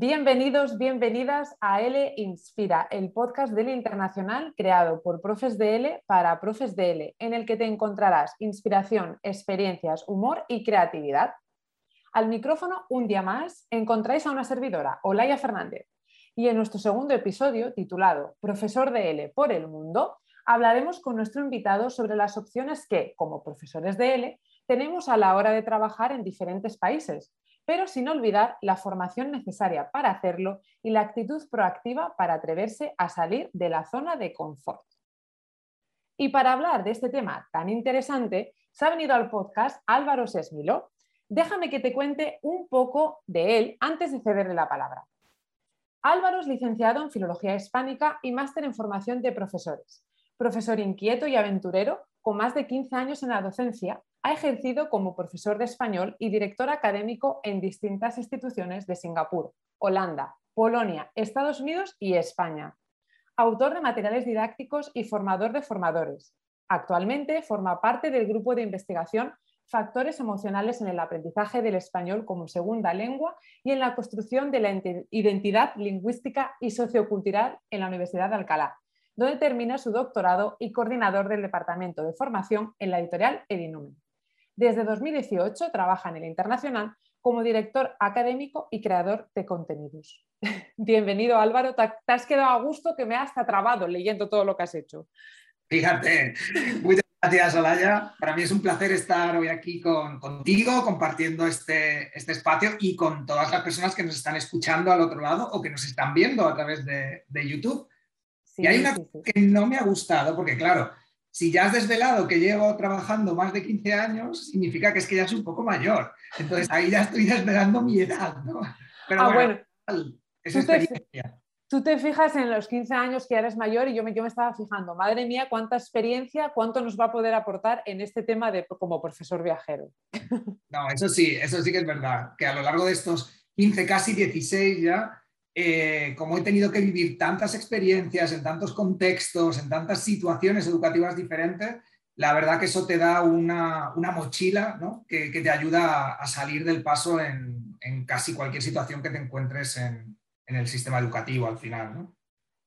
Bienvenidos, bienvenidas a L Inspira, el podcast de L Internacional creado por Profes de L para Profes de L, en el que te encontrarás inspiración, experiencias, humor y creatividad. Al micrófono, un día más, encontráis a una servidora, Olaya Fernández. Y en nuestro segundo episodio, titulado Profesor de L por el Mundo, hablaremos con nuestro invitado sobre las opciones que, como profesores de L, tenemos a la hora de trabajar en diferentes países pero sin olvidar la formación necesaria para hacerlo y la actitud proactiva para atreverse a salir de la zona de confort. Y para hablar de este tema tan interesante, se ha venido al podcast Álvaro Sesmilo. Déjame que te cuente un poco de él antes de cederle la palabra. Álvaro es licenciado en Filología Hispánica y máster en formación de profesores. Profesor inquieto y aventurero, con más de 15 años en la docencia, ha ejercido como profesor de español y director académico en distintas instituciones de Singapur, Holanda, Polonia, Estados Unidos y España. Autor de materiales didácticos y formador de formadores. Actualmente forma parte del grupo de investigación Factores emocionales en el aprendizaje del español como segunda lengua y en la construcción de la identidad lingüística y sociocultural en la Universidad de Alcalá, donde termina su doctorado y coordinador del Departamento de Formación en la editorial Edinumen. Desde 2018 trabaja en el Internacional como director académico y creador de contenidos. Bienvenido Álvaro, te has quedado a gusto que me has atrabado leyendo todo lo que has hecho. Fíjate, muchas gracias Olaya. Para mí es un placer estar hoy aquí contigo, compartiendo este, este, espacio y con todas las personas que nos están escuchando al otro lado o que nos están viendo a través de, YouTube. Y hay una cosa que no me ha gustado, porque claro, si ya has desvelado que llevo trabajando más de 15 años, significa que es que ya soy un poco mayor. Entonces ahí ya estoy desvelando mi edad, ¿no? Pero ah, bueno, es experiencia. tú te fijas en los 15 años que eres mayor y yo me, yo me estaba fijando, madre mía, cuánta experiencia, cuánto nos va a poder aportar en este tema de como profesor viajero. No, eso sí, eso sí que es verdad, que a lo largo de estos 15, casi 16 ya, eh, como he tenido que vivir tantas experiencias en tantos contextos, en tantas situaciones educativas diferentes, la verdad que eso te da una, mochila que, te ayuda a, salir del paso en, casi cualquier situación que te encuentres en, el sistema educativo al final. ¿no?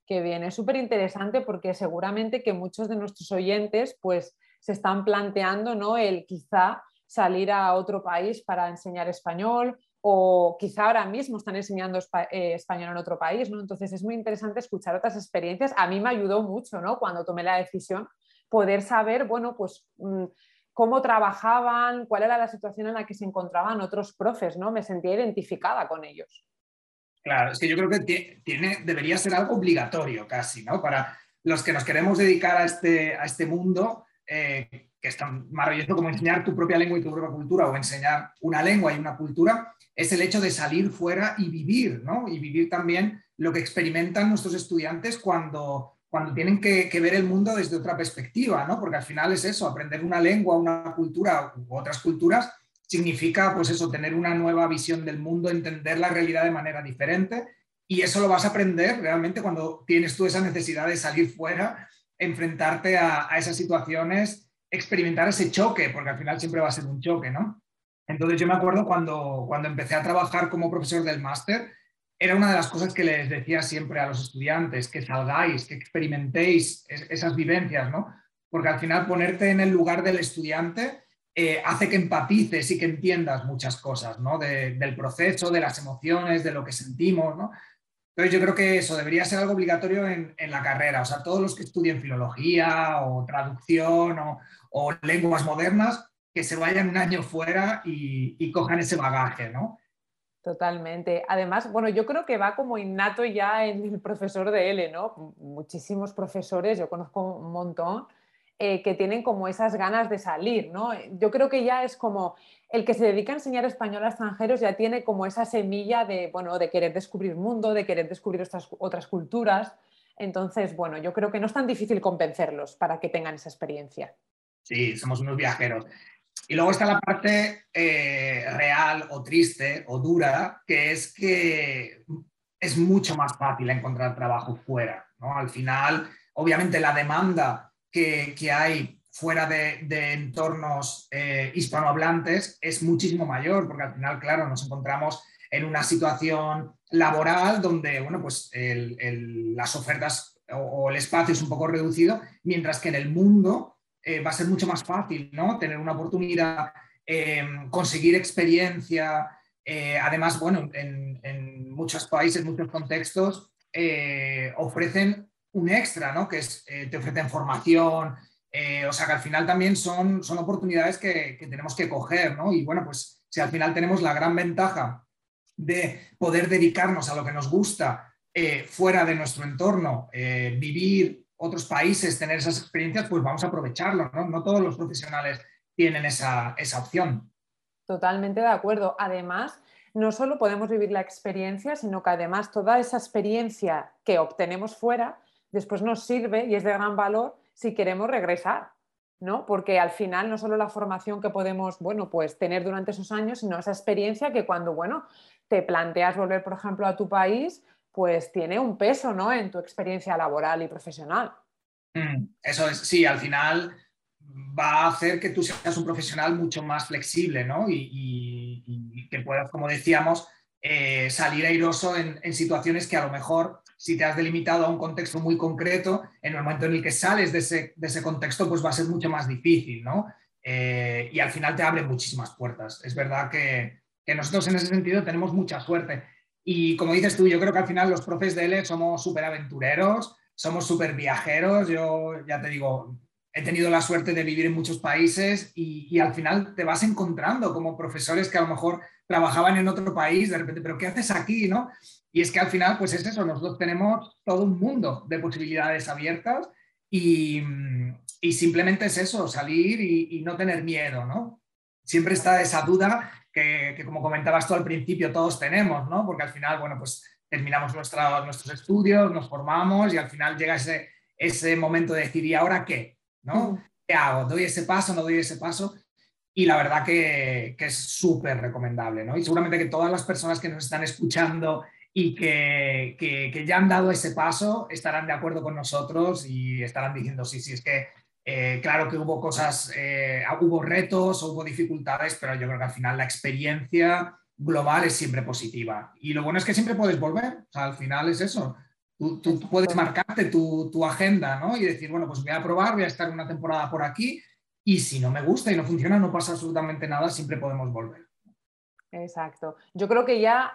Qué bien, es súper interesante porque seguramente que muchos de nuestros oyentes pues se están planteando ¿no? el quizá salir a otro país para enseñar español o quizá ahora mismo están enseñando eh, español en otro país, ¿no? Entonces es muy interesante escuchar otras experiencias. A mí me ayudó mucho, ¿no? Cuando tomé la decisión, poder saber, bueno, pues mm, cómo trabajaban, cuál era la situación en la que se encontraban otros profes, ¿no? Me sentía identificada con ellos. Claro, es que yo creo que tiene, debería ser algo obligatorio casi, ¿no? Para los que nos queremos dedicar a este, a este mundo, eh, que es tan maravilloso como enseñar tu propia lengua y tu propia cultura o enseñar una lengua y una cultura, es el hecho de salir fuera y vivir, ¿no? Y vivir también lo que experimentan nuestros estudiantes cuando, cuando tienen que, ver el mundo desde otra perspectiva, ¿no? Porque al final es eso, aprender una lengua, una cultura u otras culturas significa, pues eso, tener una nueva visión del mundo, entender la realidad de manera diferente y eso lo vas a aprender realmente cuando tienes tú esa necesidad de salir fuera, enfrentarte a, a esas situaciones, experimentar ese choque, porque al final siempre va a ser un choque, ¿no? Entonces yo me acuerdo cuando, cuando empecé a trabajar como profesor del máster, era una de las cosas que les decía siempre a los estudiantes, que salgáis, que experimentéis esas vivencias, ¿no? Porque al final ponerte en el lugar del estudiante eh, hace que empatices y que entiendas muchas cosas, ¿no? del proceso, de las emociones, de lo que sentimos, ¿no? Entonces yo creo que eso debería ser algo obligatorio en, en la carrera. O sea, todos los que estudien filología o traducción o, o lenguas modernas, que se vayan un año fuera y, cojan ese bagaje, ¿no? Totalmente. Además, bueno, yo creo que va como innato ya en el profesor de L, ¿no? Muchísimos profesores, yo conozco un montón, eh, que tienen como esas ganas de salir, ¿no? Yo creo que ya es como el que se dedica a enseñar español a extranjeros ya tiene como esa semilla de, bueno, de querer descubrir mundo, de querer descubrir otras, otras culturas. Entonces, bueno, yo creo que no es tan difícil convencerlos para que tengan esa experiencia. Sí, somos unos viajeros. Y luego está la parte eh, real o triste o dura, que es que es mucho más fácil encontrar trabajo fuera. ¿no? Al final, obviamente, la demanda que, hay fuera de, entornos eh, hispanohablantes es muchísimo mayor, porque al final, claro, nos encontramos en una situación laboral donde, bueno, pues las ofertas o, el espacio es un poco reducido, mientras que en el mundo eh, va a ser mucho más fácil, ¿no? Tener una oportunidad, eh, conseguir experiencia. Eh, además, bueno, en, en, muchos países, muchos contextos, ofrecen un extra, ¿no? Que te ofrecen formación, o sea que al final también son, son oportunidades que, que, tenemos que coger, ¿no? Y bueno, pues si al final tenemos la gran ventaja de poder dedicarnos a lo que nos gusta eh, fuera de nuestro entorno, eh, vivir otros países, tener esas experiencias, pues vamos a aprovecharlo. No, no todos los profesionales tienen esa, esa opción. Totalmente de acuerdo. Además, no solo podemos vivir la experiencia, sino que además toda esa experiencia que obtenemos fuera después nos sirve y es de gran valor si queremos regresar. ¿no? Porque al final no solo la formación que podemos, bueno, pues tener durante esos años, sino esa experiencia que cuando, bueno, te planteas volver, por ejemplo, a tu país, pues tiene un peso, ¿no? En tu experiencia laboral y profesional. Mm, eso es, sí, al final va a hacer que tú seas un profesional mucho más flexible, ¿no? Y, que puedas, como decíamos, eh, salir airoso en, situaciones que a lo mejor si te has delimitado a un contexto muy concreto, en el momento en el que sales de ese, contexto, pues va a ser mucho más difícil, ¿no? Eh, y al final te abre muchísimas puertas. Es verdad que, nosotros en ese sentido tenemos mucha suerte. Y como dices tú, yo creo que al final los profes de L somos súper aventureros, somos súper viajeros. Yo ya te digo, he tenido la suerte de vivir en muchos países y, y, al final te vas encontrando como profesores que a lo mejor trabajaban en otro país, de repente, pero ¿qué haces aquí? ¿no? Y es que al final, pues es eso, nosotros tenemos todo un mundo de posibilidades abiertas y, simplemente es eso, salir y, no tener miedo, ¿no? Siempre está esa duda que, como comentabas tú al principio, todos tenemos, ¿no? Porque al final, bueno, pues terminamos nuestros estudios, nos formamos y al final llega ese, ese momento de decir, ¿y ahora qué? ¿No? ¿Qué hago? ¿Doy ese paso? ¿No doy ese paso? Y la verdad que, que es súper recomendable, ¿no? Y seguramente que todas las personas que nos están escuchando y que, ya han dado ese paso, estarán de acuerdo con nosotros y estarán diciendo, sí, sí, es que eh, claro que hubo cosas, eh, hubo retos, hubo dificultades, pero yo creo que al final la experiencia global es siempre positiva. Y lo bueno es que siempre puedes volver, al final es eso. Tú, puedes marcarte tu, tu, agenda ¿no? y decir, bueno, pues voy a probar, voy a estar una temporada por aquí y si no me gusta y no funciona, no pasa absolutamente nada, siempre podemos volver. Exacto. Yo creo que ya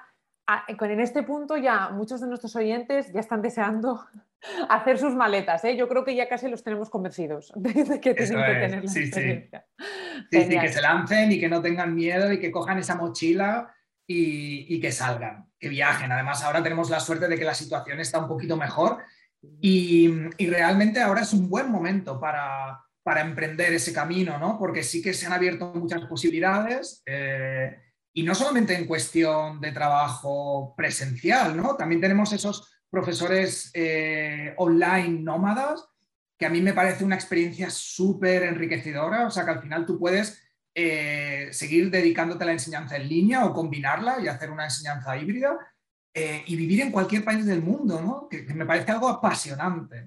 en este punto ya muchos de nuestros oyentes ya están deseando hacer sus maletas. ¿eh? Yo creo que ya casi los tenemos convencidos de que tienen que tener la experiencia. Sí. Sí, que se lancen y que no tengan miedo y que cojan esa mochila y, que salgan, que viajen. Además, ahora tenemos la suerte de que la situación está un poquito mejor y, realmente ahora es un buen momento para, emprender ese camino, ¿no? Porque sí que se han abierto muchas posibilidades. Eh, y no solamente en cuestión de trabajo presencial, ¿no? También tenemos esos profesores eh, online nómadas, que a mí me parece una experiencia súper enriquecedora, o sea que al final tú puedes eh, seguir dedicándote a la enseñanza en línea o combinarla y hacer una enseñanza híbrida eh, y vivir en cualquier país del mundo, ¿no? que, me parece algo apasionante.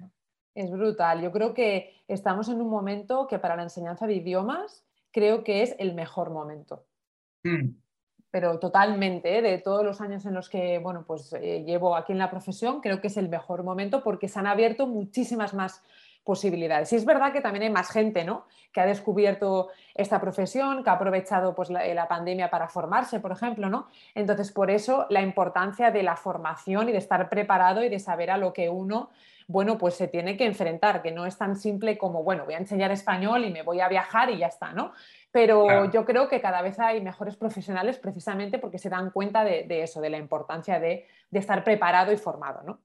Es brutal. Yo creo que estamos en un momento que para la enseñanza de idiomas creo que es el mejor momento. Mm pero totalmente, ¿eh? de todos los años en los que bueno, pues, eh, llevo aquí en la profesión, creo que es el mejor momento porque se han abierto muchísimas más posibilidades. Y es verdad que también hay más gente ¿no? que ha descubierto esta profesión, que ha aprovechado pues, la, la, pandemia para formarse, por ejemplo. ¿no? Entonces, por eso la importancia de la formación y de estar preparado y de saber a lo que uno bueno, pues se tiene que enfrentar, que no es tan simple como, bueno, voy a enseñar español y me voy a viajar y ya está, ¿no? Pero yo creo que cada vez hay mejores profesionales precisamente porque se dan cuenta de, eso, de la importancia de, estar preparado y formado, ¿no?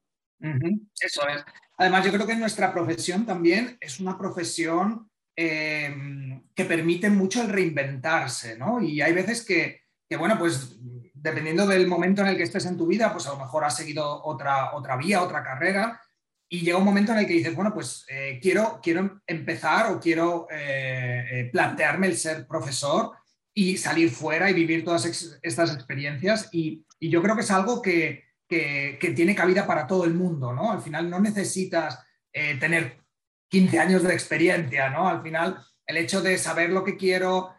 Eso es. Además, yo creo que nuestra profesión también es una profesión em, que permite mucho el reinventarse, ¿no? Y hay veces que, que, bueno, pues dependiendo del momento en el que estés en tu vida, pues a lo mejor has seguido otra, otra vía, otra carrera, y llega un momento en el que dices, bueno, pues eh, quiero, quiero empezar o quiero eh, eh, plantearme el ser profesor y salir fuera y vivir todas estas experiencias. Y, yo creo que es algo que, tiene cabida para todo el mundo, ¿no? Al final no necesitas tener 15 años de experiencia, ¿no? Al final el hecho de saber lo que quiero,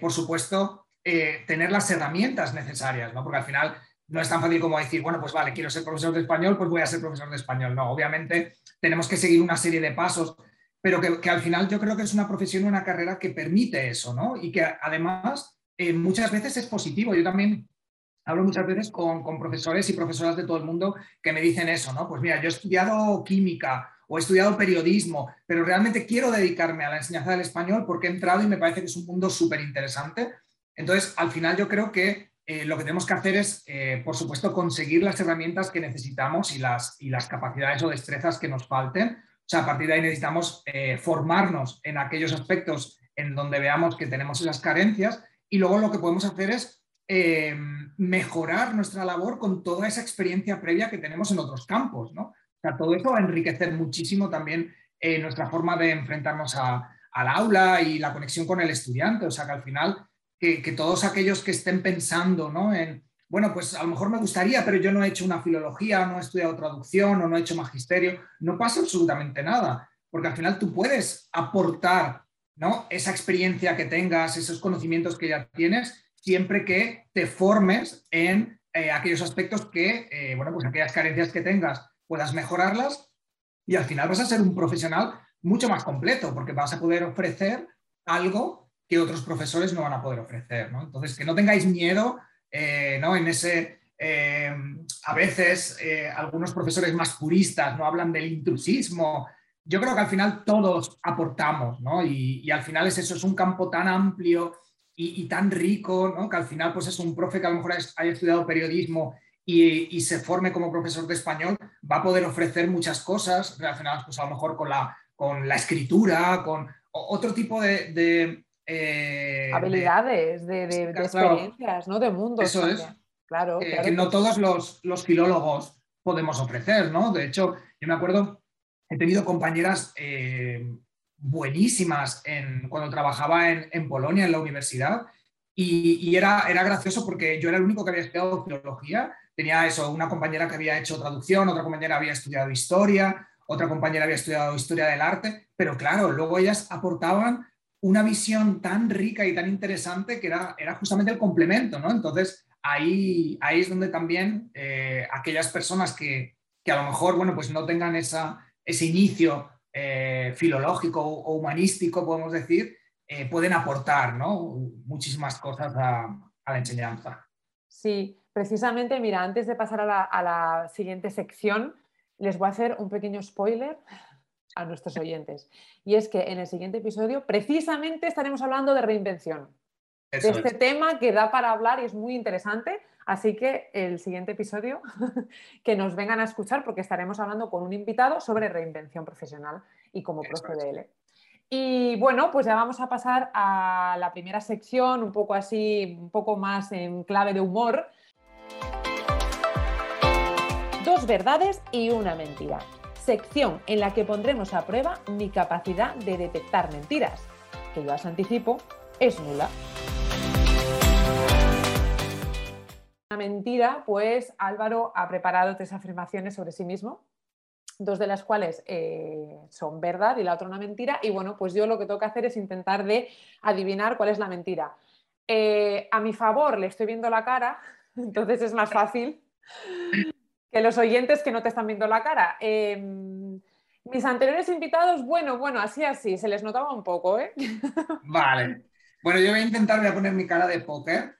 por supuesto, tener las herramientas necesarias, ¿no? Porque al final no es tan fácil como decir, bueno, pues vale, quiero ser profesor de español, pues voy a ser profesor de español. No, obviamente tenemos que seguir una serie de pasos, pero que, al final yo creo que es una profesión, una carrera que permite eso, ¿no? Y que además eh, muchas veces es positivo. Yo también hablo muchas veces con, con, profesores y profesoras de todo el mundo que me dicen eso, ¿no? Pues mira, yo he estudiado química o he estudiado periodismo, pero realmente quiero dedicarme a la enseñanza del español porque he entrado y me parece que es un mundo súper interesante. Entonces, al final yo creo que eh, lo que tenemos que hacer es, eh, por supuesto, conseguir las herramientas que necesitamos y las, y las capacidades o destrezas que nos falten. O sea, a partir de ahí necesitamos eh, formarnos en aquellos aspectos en donde veamos que tenemos esas carencias y luego lo que podemos hacer es mejorar nuestra labor con toda esa experiencia previa que tenemos en otros campos. ¿no? O sea, todo eso va a enriquecer muchísimo también nuestra forma de enfrentarnos a, al aula y la conexión con el estudiante. O sea, que al final que, todos aquellos que estén pensando ¿no? en, bueno, pues a lo mejor me gustaría, pero yo no he hecho una filología, no he estudiado traducción o no he hecho magisterio, no pasa absolutamente nada, porque al final tú puedes aportar ¿no? esa experiencia que tengas, esos conocimientos que ya tienes, siempre que te formes en eh, aquellos aspectos que, eh, bueno, pues aquellas carencias que tengas, puedas mejorarlas y al final vas a ser un profesional mucho más completo, porque vas a poder ofrecer algo que otros profesores no van a poder ofrecer. ¿no? Entonces, que no tengáis miedo eh, ¿no? en ese... Eh, a veces eh, algunos profesores más puristas no hablan del intrusismo. Yo creo que al final todos aportamos, ¿no? Y, al final es eso, es un campo tan amplio y, tan rico, ¿no? Que al final pues es un profe que a lo mejor haya estudiado periodismo y, se forme como profesor de español, va a poder ofrecer muchas cosas relacionadas pues a lo mejor con la, con la escritura, con otro tipo de, eh, Habilidades, de, experiencias, ¿no? De mundo. Eso es. Claro, que no todos los, filólogos podemos ofrecer, ¿no? De hecho, yo me acuerdo, he tenido compañeras eh, buenísimas en, cuando trabajaba en, Polonia, en la universidad, y, era, era gracioso porque yo era el único que había estudiado filología. Tenía eso, una compañera que había hecho traducción, otra compañera había estudiado historia, otra compañera había estudiado historia del arte, pero claro, luego ellas aportaban una visión tan rica y tan interesante que era, era justamente el complemento, ¿no? Entonces, ahí, ahí es donde también eh, aquellas personas que, que, a lo mejor, bueno, pues no tengan esa, ese inicio eh, filológico o humanístico, podemos decir, eh, pueden aportar, ¿no? Muchísimas cosas a, la enseñanza. Sí, precisamente, mira, antes de pasar a la, a la siguiente sección, les voy a hacer un pequeño spoiler a nuestros oyentes. Y es que en el siguiente episodio precisamente estaremos hablando de reinvención. de este tema que da para hablar y es muy interesante. Así que el siguiente episodio que nos vengan a escuchar porque estaremos hablando con un invitado sobre reinvención profesional y cómo procede Y bueno, pues ya vamos a pasar a la primera sección, un poco así, un poco más en clave de humor. Dos verdades y una mentira sección en la que pondremos a prueba mi capacidad de detectar mentiras, que yo os anticipo es nula. Una mentira, pues Álvaro ha preparado tres afirmaciones sobre sí mismo, dos de las cuales eh, son verdad y la otra una mentira, y bueno, pues yo lo que tengo que hacer es intentar de adivinar cuál es la mentira. Eh, a mi favor le estoy viendo la cara, entonces es más fácil que los oyentes que no te están viendo la cara. Em, mis anteriores invitados, bueno, bueno, así, así, se les notaba un poco, ¿eh? Vale. Bueno, yo voy a intentar, voy a poner mi cara de póker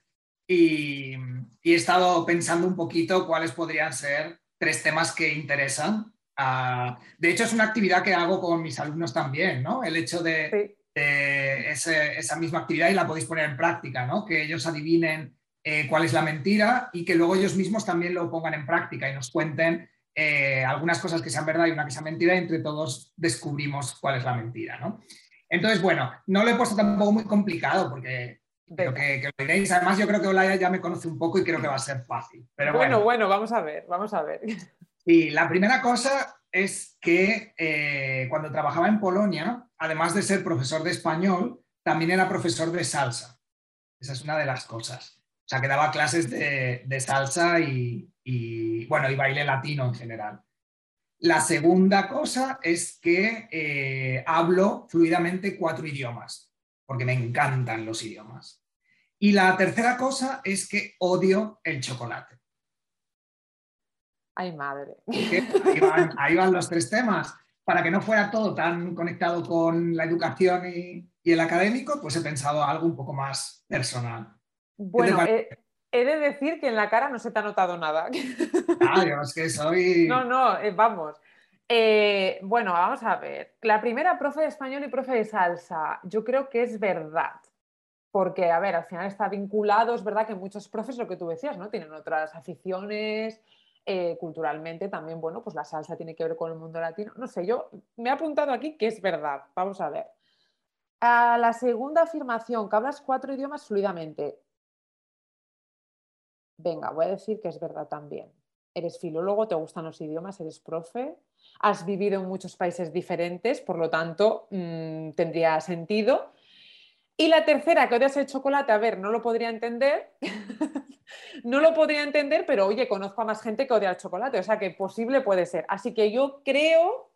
y, he estado pensando un poquito cuáles podrían ser tres temas que interesan. Ah, de hecho, es una actividad que hago con mis alumnos también, ¿no? El hecho de, esa misma actividad y la podéis poner en práctica, ¿no? Que ellos adivinen eh, cuál es la mentira y que luego ellos mismos también lo pongan en práctica y nos cuenten eh, algunas cosas que sean verdad y una que sea mentira y entre todos descubrimos cuál es la mentira. ¿no? Entonces, bueno, no lo he puesto tampoco muy complicado porque creo que, lo diréis. Además, yo creo que Olaya ya me conoce un poco y creo que va a ser fácil. Pero bueno, bueno, vamos a ver, vamos a ver. Y la primera cosa es que eh, cuando trabajaba en Polonia, además de ser profesor de español, también era profesor de salsa. Esa es una de las cosas. O sea, que daba clases de, salsa y, bueno, y baile latino en general. La segunda cosa es que eh, hablo fluidamente cuatro idiomas, porque me encantan los idiomas. Y la tercera cosa es que odio el chocolate. Ay, madre. Ahí van, los tres temas. Para que no fuera todo tan conectado con la educación y, el académico, pues he pensado algo un poco más personal. Bueno, he, de decir que en la cara no se te ha notado nada. Ah, es que soy... No, no, eh, vamos. Eh, bueno, vamos a ver. La primera, profe de español y profe de salsa, yo creo que es verdad. Porque, a ver, al final está vinculado, es verdad que muchos profes, lo que tú decías, ¿no? Tienen otras aficiones, eh, culturalmente también, bueno, pues la salsa tiene que ver con el mundo latino. No sé, yo me he apuntado aquí que es verdad. Vamos a ver. A la segunda afirmación, que hablas cuatro idiomas fluidamente. Venga, voy a decir que es verdad también. Eres filólogo, te gustan los idiomas, eres profe, has vivido en muchos países diferentes, por lo tanto, mm, tendría sentido. Y la tercera, que odias el chocolate, a ver, no lo podría entender. no lo podría entender, pero oye, conozco a más gente que odia el chocolate, o sea que posible puede ser. Así que yo creo,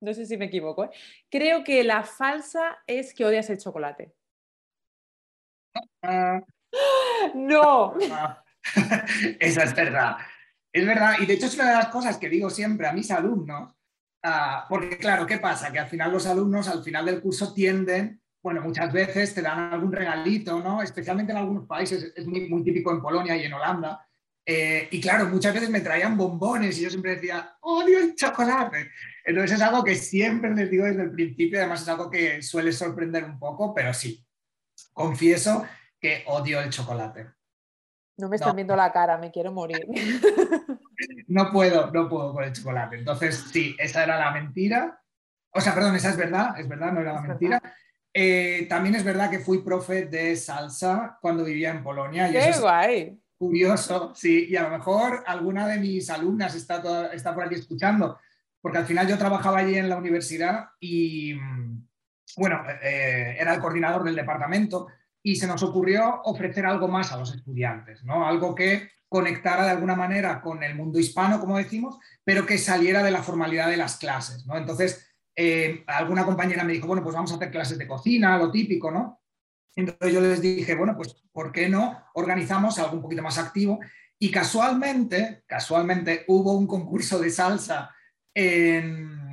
no sé si me equivoco, ¿eh? creo que la falsa es que odias el chocolate. Ah. no. Esa es verdad. Es verdad, y de hecho es una de las cosas que digo siempre a mis alumnos, ah, porque claro, ¿qué pasa? Que al final los alumnos al final del curso tienden, bueno, muchas veces te dan algún regalito, ¿no? Especialmente en algunos países, es muy, típico en Polonia y en Holanda. Eh, y claro, muchas veces me traían bombones y yo siempre decía, odio el chocolate. Entonces es algo que siempre les digo desde el principio, además es algo que suele sorprender un poco, pero sí, confieso que odio el chocolate. No me están viendo la cara, me quiero morir. no puedo, no puedo con el chocolate. Entonces, sí, esa era la mentira. O sea, perdón, esa es verdad, es verdad, no era la mentira. Eh, también es verdad que fui profe de salsa cuando vivía en Polonia. Y ¡Qué guay! curioso, sí, y a lo mejor alguna de mis alumnas está, está por aquí escuchando, porque al final yo trabajaba allí en la universidad y, mm, bueno, eh, era el coordinador del departamento y se nos ocurrió ofrecer algo más a los estudiantes, ¿no? Algo que conectara de alguna manera con el mundo hispano, como decimos, pero que saliera de la formalidad de las clases, ¿no? Entonces, eh, alguna compañera me dijo, bueno, pues vamos a hacer clases de cocina, lo típico, ¿no? Entonces yo les dije, bueno, pues ¿por qué no organizamos algo un poquito más activo? Y casualmente, casualmente hubo un concurso de salsa en,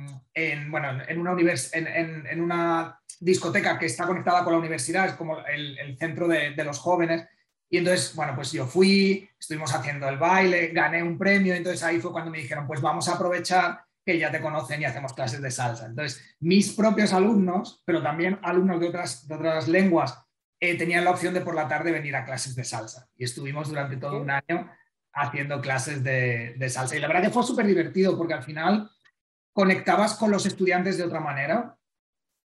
bueno, en una, en una discoteca que está conectada con la universidad, es como el, centro de, los jóvenes. Y entonces, bueno, pues yo fui, estuvimos haciendo el baile, gané un premio, entonces ahí fue cuando me dijeron, pues vamos a aprovechar que ya te conocen y hacemos clases de salsa. Entonces, mis propios alumnos, pero también alumnos de otras, de otras lenguas, eh, tenían la opción de por la tarde venir a clases de salsa. Y estuvimos durante todo un año haciendo clases de, de salsa. Y la verdad que fue súper divertido porque al final conectabas con los estudiantes de otra manera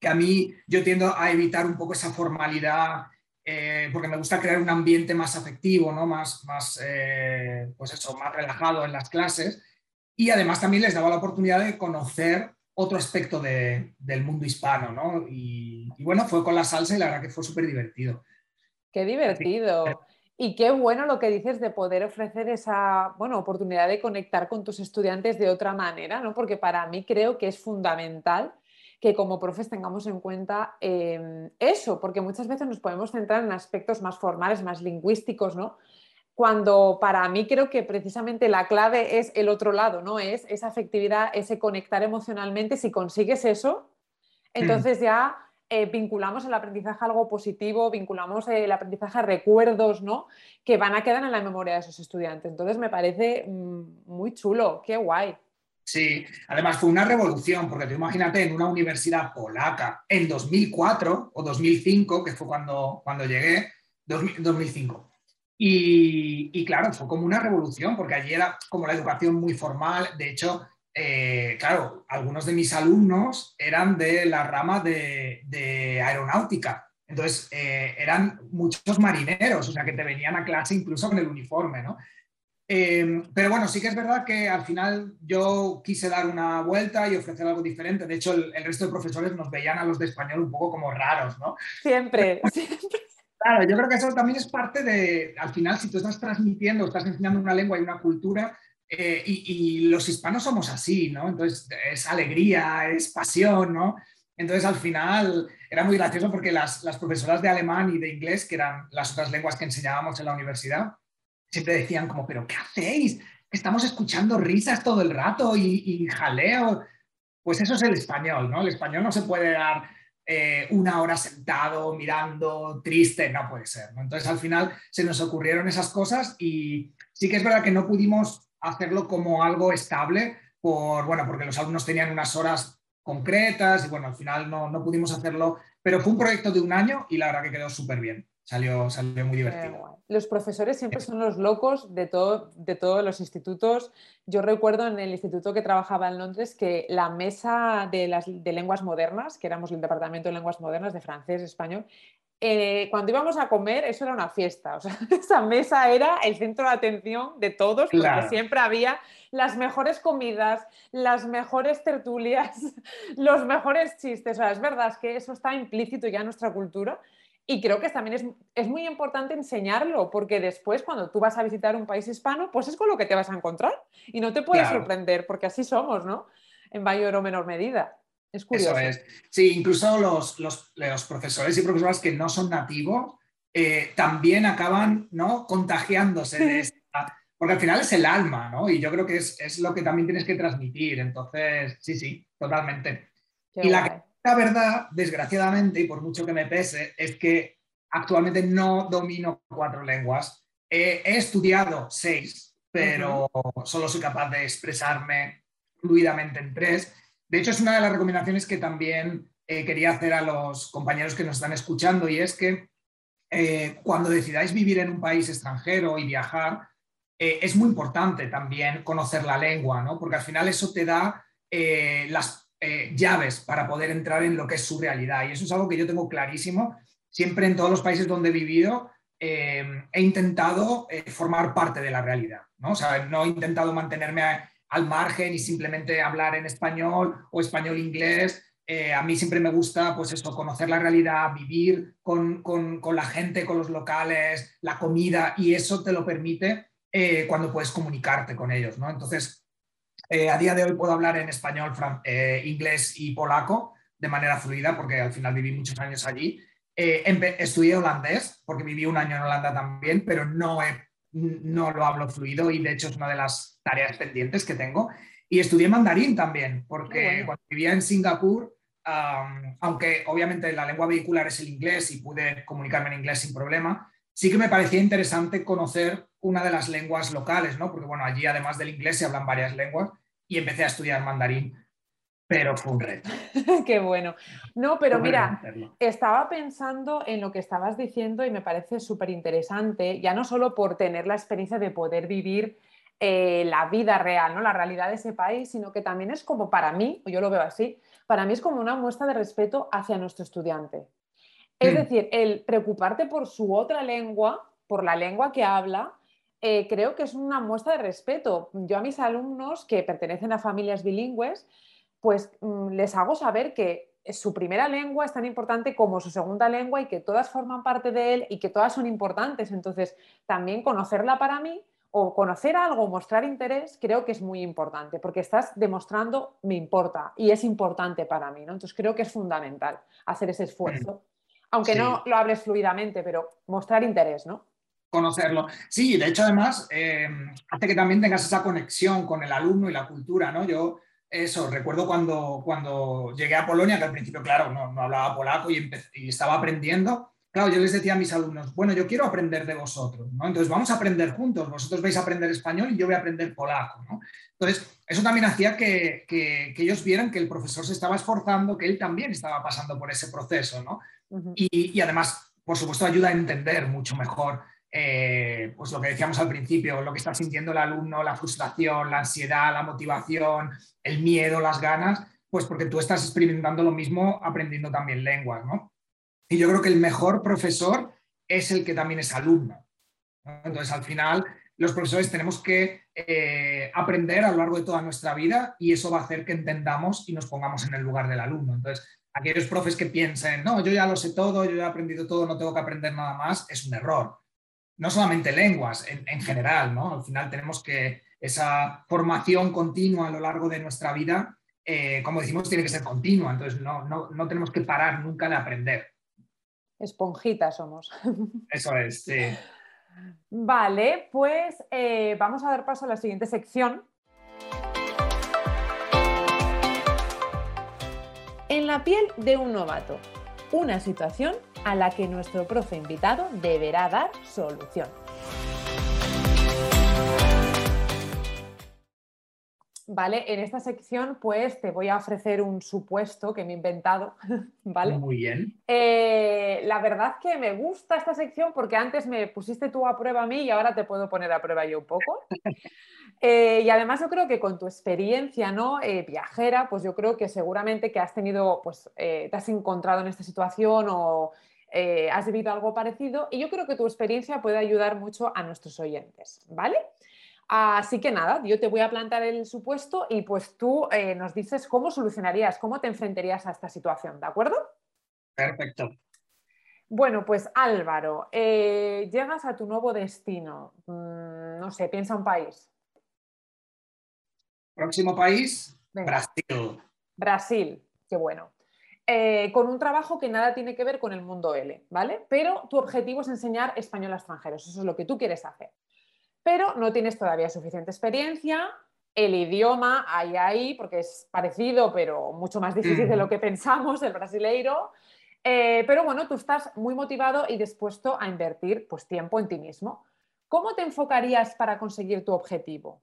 que a mí yo tiendo a evitar un poco esa formalidad, eh, porque me gusta crear un ambiente más afectivo, ¿no? más, más, eh, pues eso, más relajado en las clases. Y además también les daba la oportunidad de conocer otro aspecto del mundo hispano. ¿no? Y, bueno, fue con la salsa y la verdad que fue súper divertido. Qué divertido. Y qué bueno lo que dices de poder ofrecer esa bueno, oportunidad de conectar con tus estudiantes de otra manera, ¿no? porque para mí creo que es fundamental que como profes tengamos en cuenta em, eso, porque muchas veces nos podemos centrar en aspectos más formales, más lingüísticos, ¿no? Cuando para mí creo que precisamente la clave es el otro lado, ¿no? Es esa afectividad, ese conectar emocionalmente. Si consigues eso, entonces ya eh, vinculamos el aprendizaje a algo positivo, vinculamos el aprendizaje a recuerdos, ¿no? Que van a quedar en la memoria de esos estudiantes. Entonces me parece mm, muy chulo, qué guay. Sí, además fue una revolución, porque tú imagínate en una universidad polaca en 2004 o 2005, que fue cuando, cuando llegué, 2005. Y, claro, fue como una revolución, porque allí era como la educación muy formal. De hecho, eh, claro, algunos de mis alumnos eran de la rama de, aeronáutica. Entonces, eh, eran muchos marineros, o sea, que te venían a clase incluso con el uniforme, ¿no? Em, pero bueno, sí que es verdad que al final yo quise dar una vuelta y ofrecer algo diferente. De hecho, el, resto de profesores nos veían a los de español un poco como raros, ¿no? Siempre, siempre. Claro, yo creo que eso también es parte de, al final, si tú estás transmitiendo, estás enseñando una lengua y una cultura, eh, y, los hispanos somos así, ¿no? Entonces, es alegría, es pasión, ¿no? Entonces, al final, era muy gracioso porque las, las, profesoras de alemán y de inglés, que eran las otras lenguas que enseñábamos en la universidad, siempre decían como, pero ¿qué hacéis? Estamos escuchando risas todo el rato y, y jaleo. Pues eso es el español, ¿no? El español no se puede dar eh, una hora sentado, mirando, triste, no puede ser. ¿no? Entonces al final se nos ocurrieron esas cosas y sí que es verdad que no pudimos hacerlo como algo estable, por, bueno, porque los alumnos tenían unas horas concretas y bueno, al final no, no pudimos hacerlo, pero fue un proyecto de un año y la verdad que quedó súper bien. Salió, salió muy divertido. Los profesores siempre son los locos de, todo, de todos los institutos. Yo recuerdo en el instituto que trabajaba en Londres que la mesa de, las, de lenguas modernas, que éramos el departamento de lenguas modernas de francés, español, eh, cuando íbamos a comer, eso era una fiesta. O sea, esa mesa era el centro de atención de todos, porque siempre había las mejores comidas, las mejores tertulias, los mejores chistes. O sea, es verdad que eso está implícito ya en nuestra cultura y creo que también es, es, muy importante enseñarlo, porque después cuando tú vas a visitar un país hispano, pues es con lo que te vas a encontrar y no te puedes sorprender, porque así somos, ¿no? En mayor o menor medida. Es curioso. Eso es. Sí, incluso los, los, los profesores y profesoras que no son nativos eh, también acaban ¿no? contagiándose de esta, porque al final es el alma, ¿no? Y yo creo que es, es lo que también tienes que transmitir. Entonces, sí, sí, totalmente. y la la verdad, desgraciadamente, y por mucho que me pese, es que actualmente no domino cuatro lenguas. he estudiado seis, pero solo soy capaz de expresarme fluidamente en tres. De hecho, es una de las recomendaciones que también eh, quería hacer a los compañeros que nos están escuchando y es que eh, cuando decidáis vivir en un país extranjero y viajar, eh, es muy importante también conocer la lengua, ¿no? porque al final eso te da las llaves para poder entrar en lo que es su realidad. Y eso es algo que yo tengo clarísimo. Siempre en todos los países donde he vivido he intentado formar parte de la realidad. ¿no? O sea, no he intentado mantenerme al margen y simplemente hablar en español o español-inglés. a mí siempre me gusta, pues eso, conocer la realidad, vivir con, con, con, la gente, con los locales, la comida, y eso te lo permite cuando puedes comunicarte con ellos, ¿no? Entonces, eh, a día de hoy puedo hablar en español, eh, inglés y polaco de manera fluida porque al final viví muchos años allí. Eh, estudié holandés porque viví un año en Holanda también, pero no, no lo hablo fluido y de hecho es una de las tareas pendientes que tengo. Y estudié mandarín también porque cuando vivía en Singapur, aunque obviamente la lengua vehicular es el inglés y pude comunicarme en inglés sin problema, sí que me parecía interesante conocer una de las lenguas locales, ¿no? Porque bueno, allí además del inglés se hablan varias lenguas y empecé a estudiar mandarín, pero fue un reto. Qué bueno. No, pero mira, estaba pensando en lo que estabas diciendo y me parece súper interesante, ya no solo por tener la experiencia de poder vivir eh, la vida real, ¿no? la realidad de ese país, sino que también es como para mí, yo lo veo así, para mí es como una muestra de respeto hacia nuestro estudiante. Es mm. decir, el preocuparte por su otra lengua, por la lengua que habla, eh, creo que es una muestra de respeto. Yo a mis alumnos que pertenecen a familias bilingües, pues mm, les hago saber que su primera lengua es tan importante como su segunda lengua y que todas forman parte de él y que todas son importantes. Entonces, también conocerla para mí o conocer algo, mostrar interés, creo que es muy importante, porque estás demostrando me importa y es importante para mí, ¿no? Entonces creo que es fundamental hacer ese esfuerzo aunque no lo hables fluidamente, pero mostrar interés, ¿no? Conocerlo. Sí, de hecho, además, eh, hace que también tengas esa conexión con el alumno y la cultura, ¿no? Yo, eso, recuerdo cuando, cuando llegué a Polonia, que al principio, claro, no, hablaba polaco y, y estaba aprendiendo. Claro, yo les decía a mis alumnos, bueno, yo quiero aprender de vosotros, ¿no? Entonces vamos a aprender juntos, vosotros vais a aprender español y yo voy a aprender polaco, ¿no? Entonces, eso también hacía que, que, que ellos vieran que el profesor se estaba esforzando, que él también estaba pasando por ese proceso, ¿no? y, además, por supuesto, ayuda a entender mucho mejor eh, pues lo que decíamos al principio, lo que está sintiendo el alumno, la frustración, la ansiedad, la motivación, el miedo, las ganas, pues porque tú estás experimentando lo mismo aprendiendo también lenguas, ¿no? Y yo creo que el mejor profesor es el que también es alumno. Entonces, al final, los profesores tenemos que eh, aprender a lo largo de toda nuestra vida y eso va a hacer que entendamos y nos pongamos en el lugar del alumno. Entonces, aquellos profes que piensen, no, yo ya lo sé todo, yo ya he aprendido todo, no tengo que aprender nada más, es un error. No solamente lenguas, en, general, ¿no? Al final tenemos que esa formación continua a lo largo de nuestra vida eh, como decimos, tiene que ser continua, entonces no, no, tenemos que parar nunca de aprender. Esponjitas somos. Eso es, sí. Vale, pues eh, vamos a dar paso a la siguiente sección. En la piel de un novato, una situación a la que nuestro profe invitado deberá dar solución. ¿Vale? En esta sección, pues te voy a ofrecer un supuesto que me he inventado, ¿vale? Muy bien. Eh, la verdad que me gusta esta sección porque antes me pusiste tú a prueba a mí y ahora te puedo poner a prueba yo un poco. Eh, y además yo creo que con tu experiencia, ¿no? Eh, viajera, pues yo creo que seguramente que has tenido, pues te has encontrado en esta situación o has vivido algo parecido y yo creo que tu experiencia puede ayudar mucho a nuestros oyentes, ¿vale? Así que nada, yo te voy a plantar el supuesto y pues tú eh, nos dices cómo solucionarías, cómo te enfrentarías a esta situación, ¿de acuerdo? Perfecto. Bueno, pues Álvaro, eh, llegas a tu nuevo destino. Mm, no sé, piensa un país. Próximo país, Brasil. Brasil, qué bueno. Eh, con un trabajo que nada tiene que ver con el mundo L, ¿vale? Pero tu objetivo es enseñar español a extranjeros, eso es lo que tú quieres hacer pero no tienes todavía suficiente experiencia. El idioma hay ahí, porque es parecido, pero mucho más difícil de lo que pensamos, el brasileiro. Eh, pero bueno, tú estás muy motivado y dispuesto a invertir pues, tiempo en ti mismo. ¿Cómo te enfocarías para conseguir tu objetivo?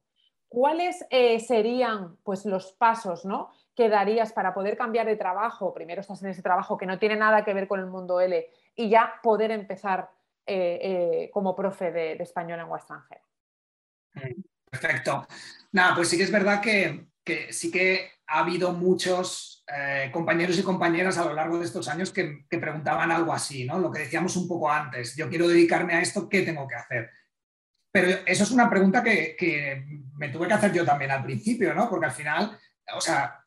¿Cuáles eh, serían pues, los pasos ¿no? que darías para poder cambiar de trabajo? Primero estás en ese trabajo que no tiene nada que ver con el mundo L y ya poder empezar eh, como profe de, de español en lengua extranjera. Perfecto. Nada, pues sí que es verdad que, sí que ha habido muchos eh, compañeros y compañeras a lo largo de estos años que, preguntaban algo así, ¿no? Lo que decíamos un poco antes, yo quiero dedicarme a esto, ¿qué tengo que hacer? Pero eso es una pregunta que, me tuve que hacer yo también al principio, ¿no? Porque al final, o sea,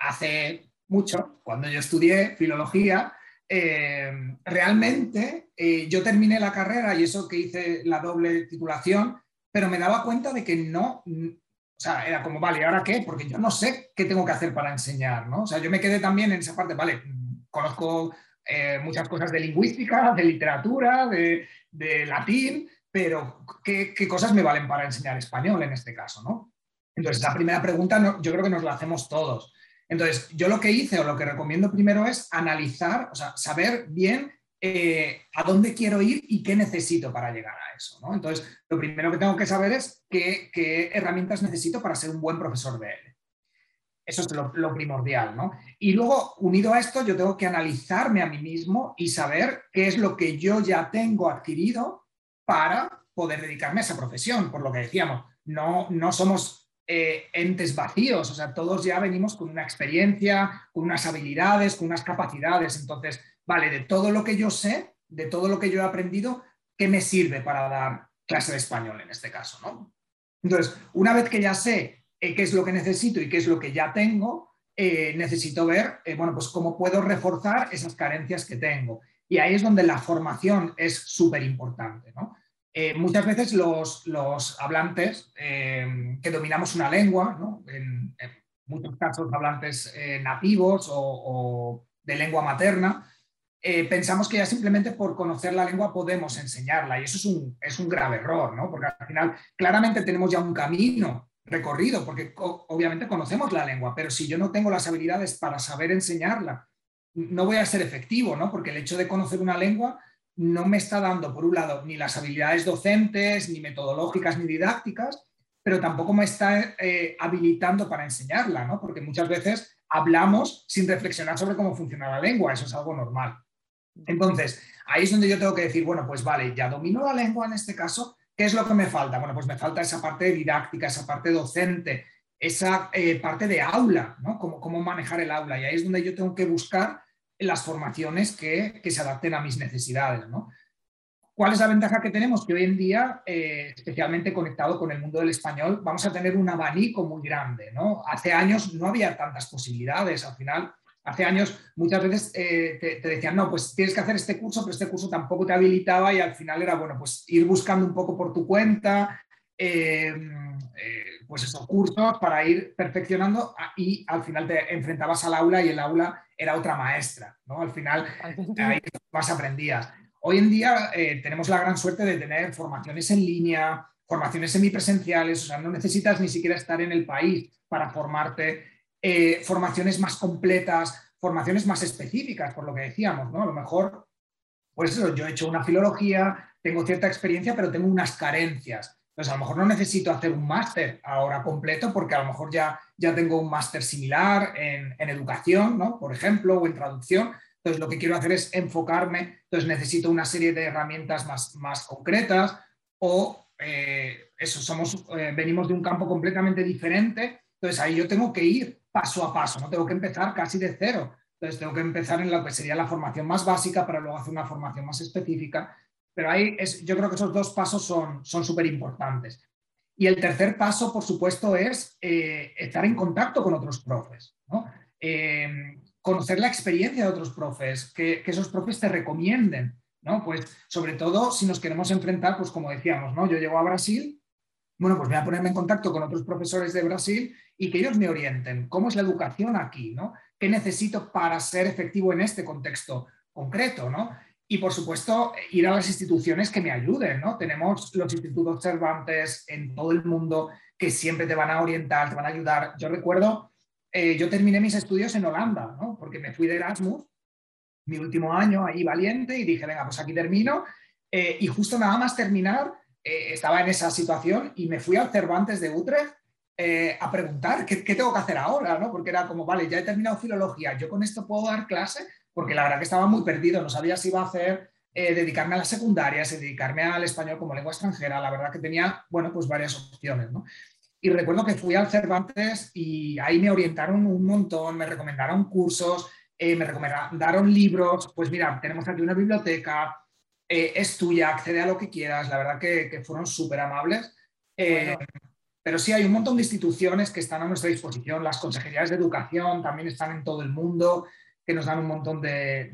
hace mucho, cuando yo estudié filología, eh, realmente eh, yo terminé la carrera y eso que hice la doble titulación, pero me daba cuenta de que no, o sea, era como, vale, ¿ahora qué? Porque yo no sé qué tengo que hacer para enseñar, ¿no? O sea, yo me quedé también en esa parte, vale, conozco eh, muchas cosas de lingüística, de literatura, de, latín, pero ¿qué, cosas me valen para enseñar español en este caso, ¿no? Entonces, la primera pregunta yo creo que nos la hacemos todos. Entonces, yo lo que hice o lo que recomiendo primero es analizar, o sea, saber bien eh, a dónde quiero ir y qué necesito para llegar Entonces, lo primero que tengo que saber es qué, herramientas necesito para ser un buen profesor de él. Eso es lo, primordial, ¿no? Y luego, unido a esto, yo tengo que analizarme a mí mismo y saber qué es lo que yo ya tengo adquirido para poder dedicarme a esa profesión. Por lo que decíamos, no, no somos eh, entes vacíos, o sea, todos ya venimos con una experiencia, con unas habilidades, con unas capacidades. Entonces, vale, de todo lo que yo sé, de todo lo que yo he aprendido, ¿qué me sirve para dar clase de español en este caso? ¿no? Entonces, una vez que ya sé eh, qué es lo que necesito y qué es lo que ya tengo, eh, necesito ver, eh, bueno, pues cómo puedo reforzar esas carencias que tengo. Y ahí es donde la formación es súper importante. muchas veces los, hablantes que dominamos una lengua, en, muchos casos hablantes nativos o de lengua materna, eh, pensamos que ya simplemente por conocer la lengua podemos enseñarla y eso es un, es un grave error, ¿no? Porque al final claramente tenemos ya un camino recorrido, porque obviamente conocemos la lengua, pero si yo no tengo las habilidades para saber enseñarla, no voy a ser efectivo, ¿no? Porque el hecho de conocer una lengua no me está dando, por un lado, ni las habilidades docentes, ni metodológicas, ni didácticas, pero tampoco me está eh, habilitando para enseñarla, ¿no? Porque muchas veces hablamos sin reflexionar sobre cómo funciona la lengua, eso es algo normal. Entonces, ahí es donde yo tengo que decir, bueno, pues vale, ya domino la lengua en este caso, ¿qué es lo que me falta? Bueno, pues me falta esa parte didáctica, esa parte docente, esa eh, parte de aula, ¿no? Cómo, cómo, manejar el aula. Y ahí es donde yo tengo que buscar las formaciones que, se adapten a mis necesidades, ¿no? ¿Cuál es la ventaja que tenemos? Que hoy en día, eh, especialmente conectado con el mundo del español, vamos a tener un abanico muy grande. ¿no? Hace años no había tantas posibilidades. Al final, hace años muchas veces eh, te, decían, no, pues tienes que hacer este curso, pero este curso tampoco te habilitaba y al final era, bueno, pues ir buscando un poco por tu cuenta, eh, eh, pues esos cursos para ir perfeccionando y al final te enfrentabas al aula y el aula era otra maestra, ¿no? Al final ahí más aprendías. Hoy en día tenemos la gran suerte de tener formaciones en línea, formaciones semipresenciales, o sea, no necesitas ni siquiera estar en el país para formarte, eh, formaciones más completas, formaciones más específicas, por lo que decíamos, ¿no? A lo mejor, pues yo he hecho una filología, tengo cierta experiencia, pero tengo unas carencias. Entonces, a lo mejor no necesito hacer un máster ahora completo porque a lo mejor ya, ya tengo un máster similar en, educación, ¿no? por ejemplo, o en traducción. Entonces, lo que quiero hacer es enfocarme. Entonces, necesito una serie de herramientas más, más concretas o eh, somos, eh, venimos de un campo completamente diferente. Entonces, ahí yo tengo que ir paso a paso, no tengo que empezar casi de cero. Entonces, tengo que empezar en lo que sería la formación más básica para luego hacer una formación más específica pero ahí es, yo creo que esos dos pasos son súper importantes. Y el tercer paso, por supuesto, es eh, estar en contacto con otros profes, eh, conocer la experiencia de otros profes, que, esos profes te recomienden, ¿no? Pues sobre todo si nos queremos enfrentar, pues como decíamos, ¿no? Yo llego a Brasil, bueno, pues voy a ponerme en contacto con otros profesores de Brasil y que ellos me orienten. ¿Cómo es la educación aquí, ¿no? ¿Qué necesito para ser efectivo en este contexto concreto, ¿no? Y por supuesto, ir a las instituciones que me ayuden, ¿no? Tenemos los institutos Cervantes en todo el mundo que siempre te van a orientar, te van a ayudar. Yo recuerdo, eh, yo terminé mis estudios en Holanda, ¿no? Porque me fui de Erasmus, mi último año ahí valiente, y dije, venga, pues aquí termino. Eh, y justo nada más terminar, eh, estaba en esa situación y me fui al Cervantes de Utrecht a preguntar ¿qué, tengo que hacer ahora, ¿no? Porque era como, vale, ya he terminado filología, ¿yo con esto puedo dar clase? porque la verdad que estaba muy perdido, no sabía si iba a hacer eh, dedicarme a las secundarias, dedicarme al español como lengua extranjera, la verdad que tenía, bueno, pues varias opciones, ¿no? Y recuerdo que fui al Cervantes y ahí me orientaron un montón, me recomendaron cursos, eh, me recomendaron libros, pues mira, tenemos aquí una biblioteca, eh, es tuya, accede a lo que quieras, la verdad que, fueron súper amables. Pero sí hay un montón de instituciones que están a nuestra disposición, las consejerías de educación también están en todo el mundo, que nos dan un montón de,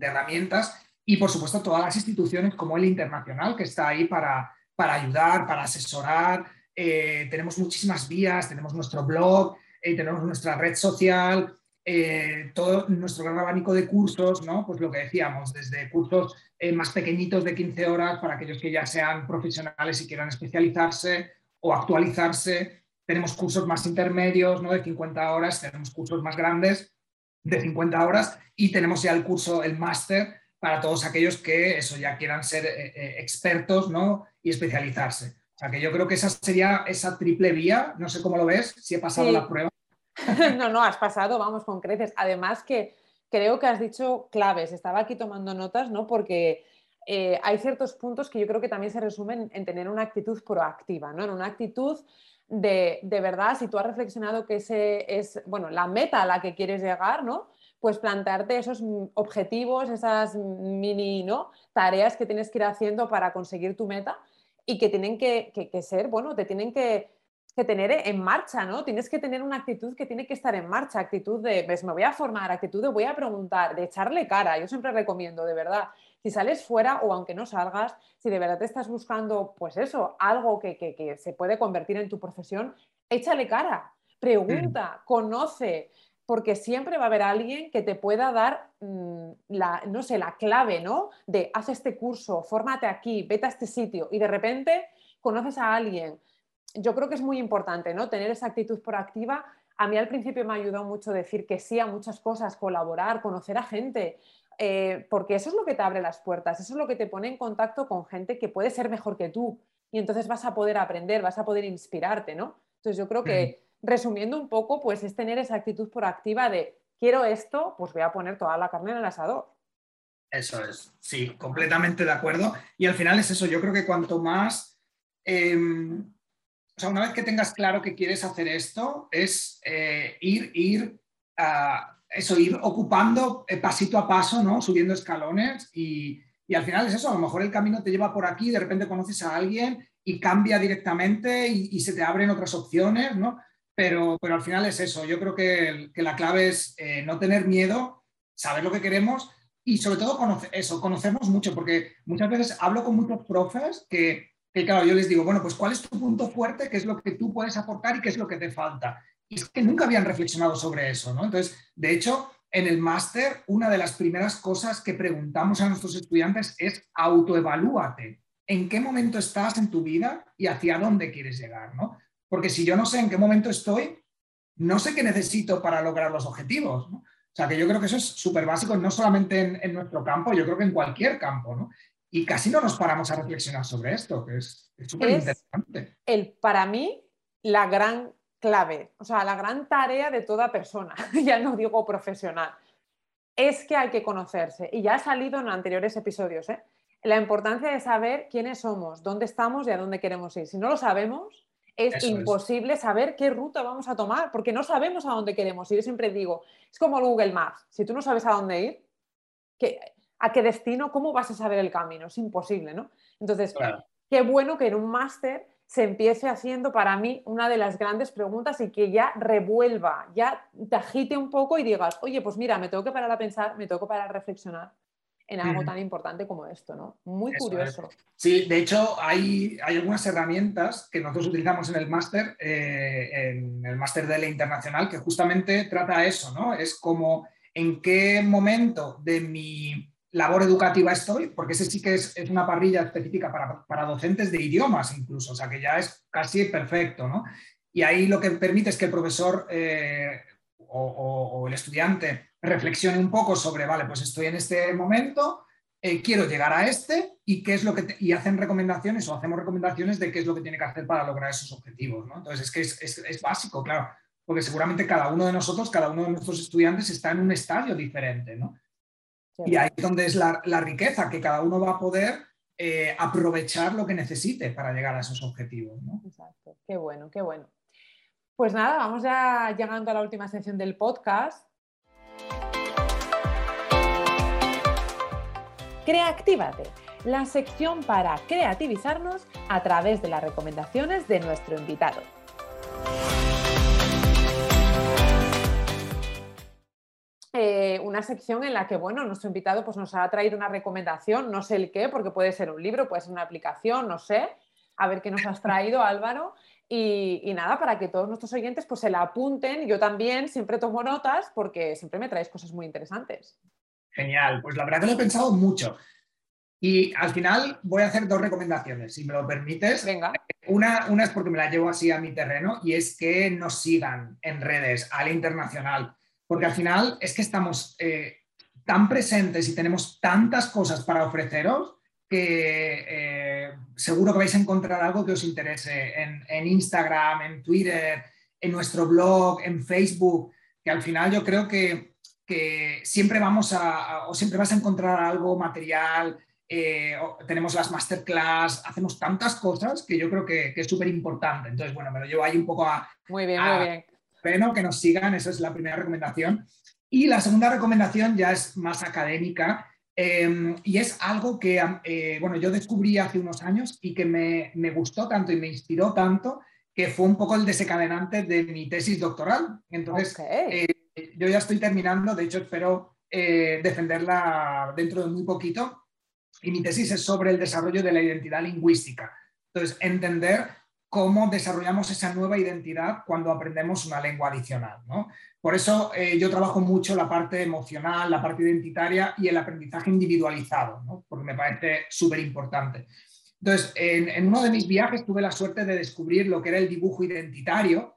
herramientas y, por supuesto, todas las instituciones como el internacional, que está ahí para, para ayudar, para asesorar. Eh, tenemos muchísimas vías, tenemos nuestro blog, eh, tenemos nuestra red social, eh, todo nuestro gran abanico de cursos, ¿no? Pues lo que decíamos, desde cursos más pequeñitos de 15 horas para aquellos que ya sean profesionales y quieran especializarse o actualizarse. Tenemos cursos más intermedios, ¿no? De 50 horas, tenemos cursos más grandes de 50 horas y tenemos ya el curso, el máster, para todos aquellos que eso ya quieran ser eh, eh, expertos ¿no? y especializarse. O sea que yo creo que esa sería esa triple vía, no sé cómo lo ves, si he pasado la prueba. no, no, has pasado, vamos, con creces. Además que creo que has dicho claves, estaba aquí tomando notas, ¿no? Porque eh, hay ciertos puntos que yo creo que también se resumen en tener una actitud proactiva, ¿no? En una actitud de, verdad, si tú has reflexionado que ese es, bueno, la meta a la que quieres llegar, ¿no? Pues plantearte esos objetivos, esas mini ¿no? tareas que tienes que ir haciendo para conseguir tu meta y que tienen que, que ser, bueno, te tienen que, que tener en marcha, ¿no? Tienes que tener una actitud que tiene que estar en marcha, actitud de, pues me voy a formar, actitud de voy a preguntar, de echarle cara. Yo siempre recomiendo, de verdad, si sales fuera o aunque no salgas, si de verdad te estás buscando, pues eso, algo que, se puede convertir en tu profesión, échale cara, pregunta, conoce, porque siempre va a haber alguien que te pueda dar mm, la, no sé, la clave, ¿no? De haz este curso, fórmate aquí, vete a este sitio y de repente conoces a alguien yo creo que es muy importante, ¿no? Tener esa actitud proactiva. A mí al principio me ayudado mucho decir que sí a muchas cosas, colaborar, conocer a gente, eh, porque eso es lo que te abre las puertas, eso es lo que te pone en contacto con gente que puede ser mejor que tú y entonces vas a poder aprender, vas a poder inspirarte, ¿no? Entonces yo creo que resumiendo un poco, pues es tener esa actitud proactiva de quiero esto, pues voy a poner toda la carne en el asador. Eso es, sí, completamente de acuerdo. Y al final es eso, yo creo que cuanto más em, sea, una vez que tengas claro que quieres hacer esto, es eh, ir, ir, eso, ir ocupando eh, pasito a paso, ¿no? Subiendo escalones y, al final es eso, a lo mejor el camino te lleva por aquí, de repente conoces a alguien y cambia directamente y, se te abren otras opciones, ¿no? Pero, pero, al final es eso, yo creo que, la clave es eh, no tener miedo, saber lo que queremos y sobre todo eso, conocernos mucho, porque muchas veces hablo con muchos profes que que claro, yo les digo, bueno, pues ¿cuál es tu punto fuerte? ¿Qué es lo que tú puedes aportar y qué es lo que te falta? Y es que nunca habían reflexionado sobre eso, ¿no? Entonces, de hecho, en el máster, una de las primeras cosas que preguntamos a nuestros estudiantes es autoevalúate. ¿En qué momento estás en tu vida y hacia dónde quieres llegar? ¿no? Porque si yo no sé en qué momento estoy, no sé qué necesito para lograr los objetivos. ¿no? O sea, que yo creo que eso es súper básico, no solamente en, nuestro campo, yo creo que en cualquier campo. ¿no? Y casi no nos paramos a reflexionar sobre esto, que es súper interesante. El, para mí, la gran clave, o sea, la gran tarea de toda persona, ya no digo profesional, es que hay que conocerse. Y ya ha salido en anteriores episodios, ¿eh? la importancia de saber quiénes somos, dónde estamos y a dónde queremos ir. Si no lo sabemos, es imposible saber qué ruta vamos a tomar, porque no sabemos a dónde queremos ir. Yo siempre digo, es como Google Maps. Si tú no sabes a dónde ir, ¿a qué destino? ¿Cómo vas a saber el camino? Es imposible, ¿no? Entonces, qué bueno que en un máster se empiece haciendo para mí una de las grandes preguntas y que ya revuelva, ya te agite un poco y digas, oye, pues mira, me tengo que parar a pensar, me tengo que parar a reflexionar en algo tan importante como esto, ¿no? Muy curioso. Sí, de hecho hay, hay, algunas herramientas que nosotros utilizamos en el máster, eh, en el máster de la internacional, que justamente trata eso, ¿no? Es como en qué momento de mi labor educativa estoy, porque ese sí que es, una parrilla específica para, docentes de idiomas incluso, o sea que ya es casi perfecto, ¿no? Y ahí lo que permite es que el profesor eh, o, el estudiante reflexione un poco sobre, vale, pues estoy en este momento, eh, quiero llegar a este y qué es lo que y hacen recomendaciones o hacemos recomendaciones de qué es lo que tiene que hacer para lograr esos objetivos, ¿no? Entonces es que es, es básico, claro, porque seguramente cada uno de nosotros, cada uno de nuestros estudiantes está en un estadio diferente, ¿no? Y ahí es donde es la, riqueza, que cada uno va a poder eh, aprovechar lo que necesite para llegar a esos objetivos. ¿no? Exacto, qué bueno, qué bueno. Pues nada, vamos ya llegando a la última sección del podcast. Creatívate, la sección para creativizarnos a través de las recomendaciones de nuestro invitado. Eh, una sección en la que, bueno, nuestro invitado pues, nos ha traído una recomendación, no sé el qué, porque puede ser un libro, puede ser una aplicación, no sé. A ver qué nos has traído, Álvaro. Y, nada, para que todos nuestros oyentes pues, se la apunten. Yo también siempre tomo notas porque siempre me traes cosas muy interesantes. Genial, pues la verdad que lo he pensado mucho. Y al final voy a hacer dos recomendaciones, si me lo permites. Venga. Una, una es porque me la llevo así a mi terreno y es que nos sigan en redes, al internacional porque al final es que estamos eh, tan presentes y tenemos tantas cosas para ofreceros que eh, seguro que vais a encontrar algo que os interese en, Instagram, en Twitter, en nuestro blog, en Facebook, que al final yo creo que, siempre vamos a, o siempre vas a encontrar algo material, eh, tenemos las masterclass, hacemos tantas cosas que yo creo que, es súper importante. Entonces, bueno, me lo llevo ahí un poco a... Muy bien, muy bien bueno, que nos sigan, esa es la primera recomendación. Y la segunda recomendación ya es más académica em, y es algo que, eh, bueno, yo descubrí hace unos años y que me, gustó tanto y me inspiró tanto que fue un poco el desencadenante de mi tesis doctoral. Entonces, eh, yo ya estoy terminando, de hecho espero eh, defenderla dentro de muy poquito. Y mi tesis es sobre el desarrollo de la identidad lingüística. Entonces, entender cómo desarrollamos esa nueva identidad cuando aprendemos una lengua adicional. Por eso eh, yo trabajo mucho la parte emocional, la parte identitaria y el aprendizaje individualizado, porque me parece súper importante. Entonces, en, uno de mis viajes tuve la suerte de descubrir lo que era el dibujo identitario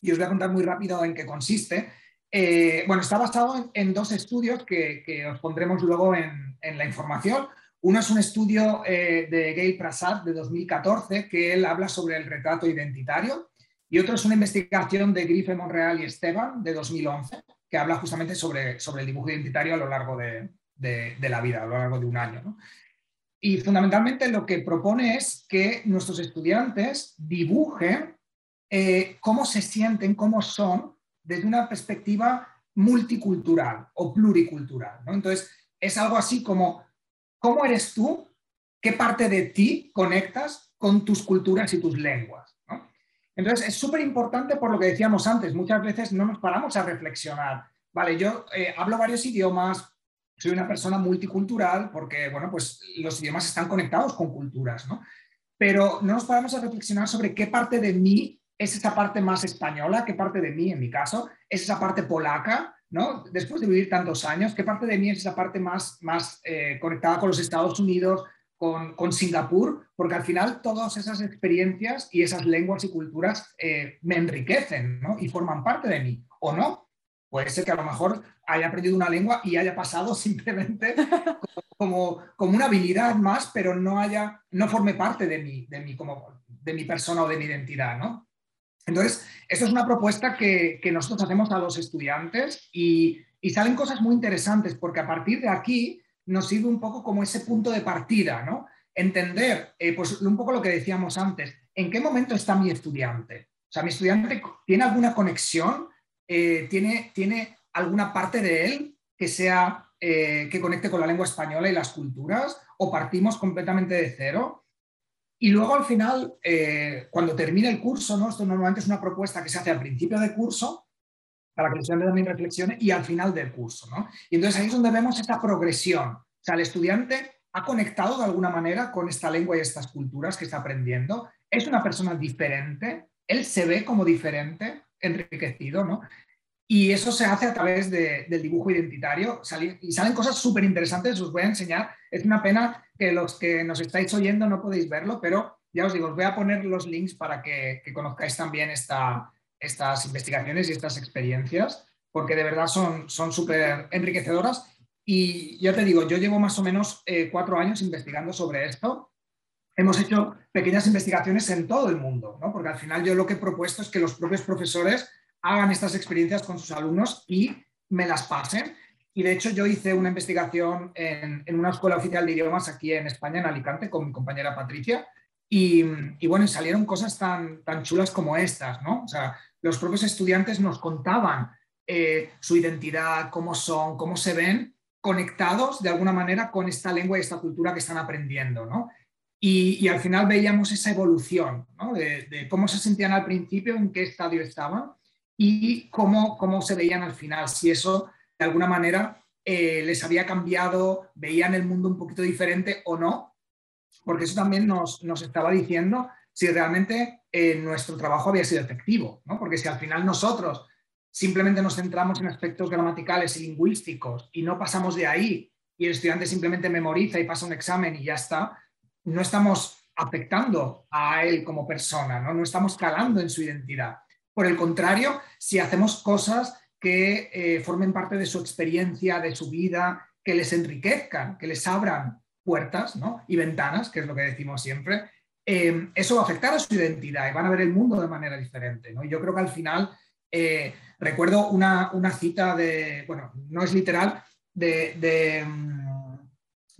y os voy a contar muy rápido en qué consiste. Eh, bueno, está basado en, dos estudios que, os pondremos luego en la información. Uno es un estudio eh, de Gail Prasad de 2014 que él habla sobre el retrato identitario y otro es una investigación de Grife Monreal y Esteban de 2011 que habla justamente sobre, sobre el dibujo identitario a lo largo de, la vida, a lo largo de un año. Y fundamentalmente lo que propone es que nuestros estudiantes dibujen eh, cómo se sienten, cómo son desde una perspectiva multicultural o pluricultural. Entonces, es algo así como ¿Cómo eres tú? ¿Qué parte de ti conectas con tus culturas y tus lenguas? Entonces, es súper importante por lo que decíamos antes, muchas veces no nos paramos a reflexionar. Vale, yo eh, hablo varios idiomas, soy una persona multicultural porque, bueno, pues los idiomas están conectados con culturas, ¿no? pero no nos paramos a reflexionar sobre qué parte de mí es esa parte más española, qué parte de mí, en mi caso, es esa parte polaca, ¿no? Después de vivir tantos años, qué parte de mí es esa parte más, más eh, conectada con los Estados Unidos, con, con, Singapur, porque al final todas esas experiencias y esas lenguas y culturas eh, me enriquecen ¿no? y forman parte de mí, ¿o no? Puede ser que a lo mejor haya aprendido una lengua y haya pasado simplemente como, como una habilidad más, pero no, haya, no forme parte de mí, de, mí como, de mi persona o de mi identidad, ¿no? Entonces, esto es una propuesta que, que nosotros hacemos a los estudiantes y, y, salen cosas muy interesantes porque a partir de aquí nos sirve un poco como ese punto de partida, ¿no? Entender, eh, pues un poco lo que decíamos antes, ¿en qué momento está mi estudiante? O sea, mi estudiante tiene alguna conexión, eh, ¿tiene, tiene alguna parte de él que sea eh, que conecte con la lengua española y las culturas, o partimos completamente de cero. Y luego al final, eh, cuando termine el curso, ¿no? esto normalmente es una propuesta que se hace al principio del curso, para que el estudiante también reflexione, y al final del curso. ¿no? Y entonces ahí es donde vemos esta progresión. O sea, el estudiante ha conectado de alguna manera con esta lengua y estas culturas que está aprendiendo. Es una persona diferente, él se ve como diferente, enriquecido, ¿no? Y eso se hace a través del dibujo identitario y salen cosas súper interesantes, os voy a enseñar. Es una pena que los que nos estáis oyendo no podéis verlo, pero ya os digo, os voy a poner los links para que, conozcáis también esta, estas investigaciones y estas experiencias, porque de verdad son súper enriquecedoras. Y ya te digo, yo llevo más o menos eh, cuatro años investigando sobre esto. Hemos hecho pequeñas investigaciones en todo el mundo, ¿no? porque al final yo lo que he propuesto es que los propios profesores hagan estas experiencias con sus alumnos y me las pasen. Y de hecho yo hice una investigación en, una escuela oficial de idiomas aquí en España, en Alicante, con mi compañera Patricia. Y, bueno, salieron cosas tan, tan chulas como estas, ¿no? O sea, los propios estudiantes nos contaban eh, su identidad, cómo son, cómo se ven conectados de alguna manera con esta lengua y esta cultura que están aprendiendo, ¿no? Y, al final veíamos esa evolución, ¿no? de, de, cómo se sentían al principio, en qué estadio estaban y cómo, cómo se veían al final, si eso de alguna manera eh, les había cambiado, veían el mundo un poquito diferente o no, porque eso también nos, nos estaba diciendo si realmente eh, nuestro trabajo había sido efectivo, ¿no? porque si al final nosotros simplemente nos centramos en aspectos gramaticales y lingüísticos y no pasamos de ahí y el estudiante simplemente memoriza y pasa un examen y ya está, no estamos afectando a él como persona, no, no estamos calando en su identidad. Por el contrario, si hacemos cosas que eh, formen parte de su experiencia, de su vida, que les enriquezcan, que les abran puertas y ventanas, que es lo que decimos siempre, eh, eso va a afectar a su identidad y van a ver el mundo de manera diferente. ¿no? Yo creo que al final, eh, recuerdo una, cita de, bueno, no es literal, de, mm,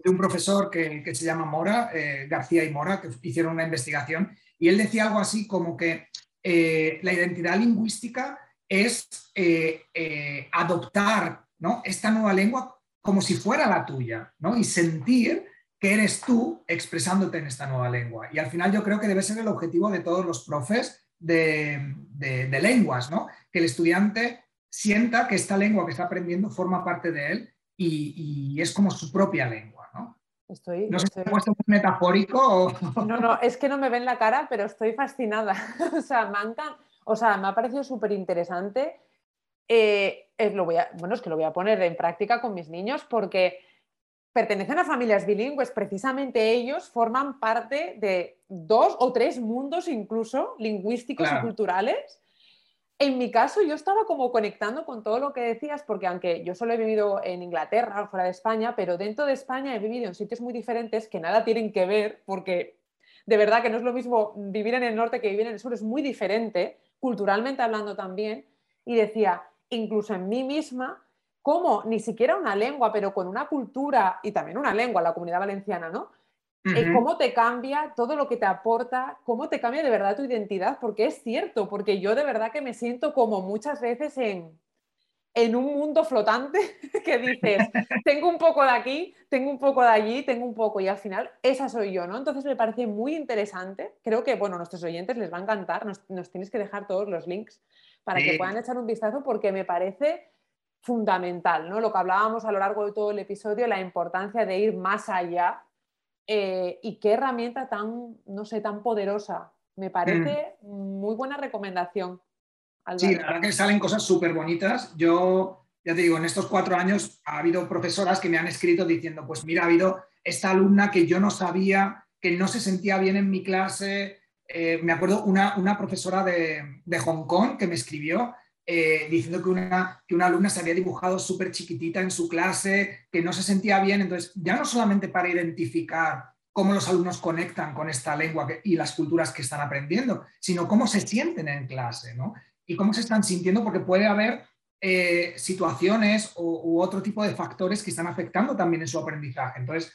un profesor que, que, se llama Mora, García y Mora, que hicieron una investigación, y él decía algo así como que eh, la identidad lingüística es eh, eh, adoptar esta nueva lengua como si fuera la tuya y sentir que eres tú expresándote en esta nueva lengua. Y al final yo creo que debe ser el objetivo de todos los profes de, lenguas, ¿no? que el estudiante sienta que esta lengua que está aprendiendo forma parte de él y es como su propia lengua. Estoy, no sé si muy metafórico o... No, no, es que no me ven la cara, pero estoy fascinada. o sea, me o sea, me ha parecido súper interesante. Eh, lo voy a, bueno, es que lo voy a poner en práctica con mis niños porque pertenecen a familias bilingües, precisamente ellos forman parte de dos o tres mundos incluso lingüísticos y culturales en mi caso, yo estaba como conectando con todo lo que decías, porque aunque yo solo he vivido en Inglaterra o fuera de España, pero dentro de España he vivido en sitios muy diferentes que nada tienen que ver, porque de verdad que no es lo mismo vivir en el norte que vivir en el sur, es muy diferente, culturalmente hablando también. Y decía, incluso en mí misma, como ni siquiera una lengua, pero con una cultura y también una lengua, la comunidad valenciana, ¿no? Eh, cómo te cambia todo lo que te aporta, cómo te cambia de verdad tu identidad, porque es cierto, porque yo de verdad que me siento como muchas veces en, en un mundo flotante que dices, tengo un poco de aquí, tengo un poco de allí, tengo un poco, y al final esa soy yo, ¿no? Entonces me parece muy interesante, creo que, bueno, a nuestros oyentes les va a encantar, nos, tienes que dejar todos los links para que puedan echar un vistazo porque me parece fundamental, ¿no? Lo que hablábamos a lo largo de todo el episodio, la importancia de ir más allá eh, y qué herramienta tan, no sé, tan poderosa. Me parece mm. muy buena recomendación. Sí, la verdad que salen cosas súper bonitas. Yo, ya te digo, en estos cuatro años ha habido profesoras que me han escrito diciendo, pues mira, ha habido esta alumna que yo no sabía, que no se sentía bien en mi clase. Eh, me acuerdo una, una profesora de, de, Hong Kong que me escribió eh, diciendo que una, que una alumna se había dibujado súper chiquitita en su clase, que no se sentía bien. Entonces, ya no solamente para identificar cómo los alumnos conectan con esta lengua y las culturas que están aprendiendo, sino cómo se sienten en clase, ¿no? y cómo se están sintiendo, porque puede haber eh, situaciones u otro tipo de factores que están afectando también en su aprendizaje. Entonces,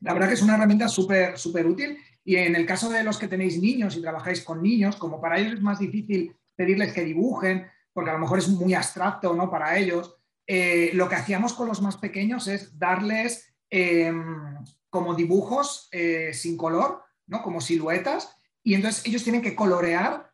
la verdad que es una herramienta súper súper útil y en el caso de los que tenéis niños y trabajáis con niños, como para ellos es más difícil pedirles que dibujen, porque a lo mejor es muy abstracto ¿no? para ellos, eh, lo que hacíamos con los más pequeños es darles em, como dibujos eh, sin color, ¿no? como siluetas, y entonces ellos tienen que colorear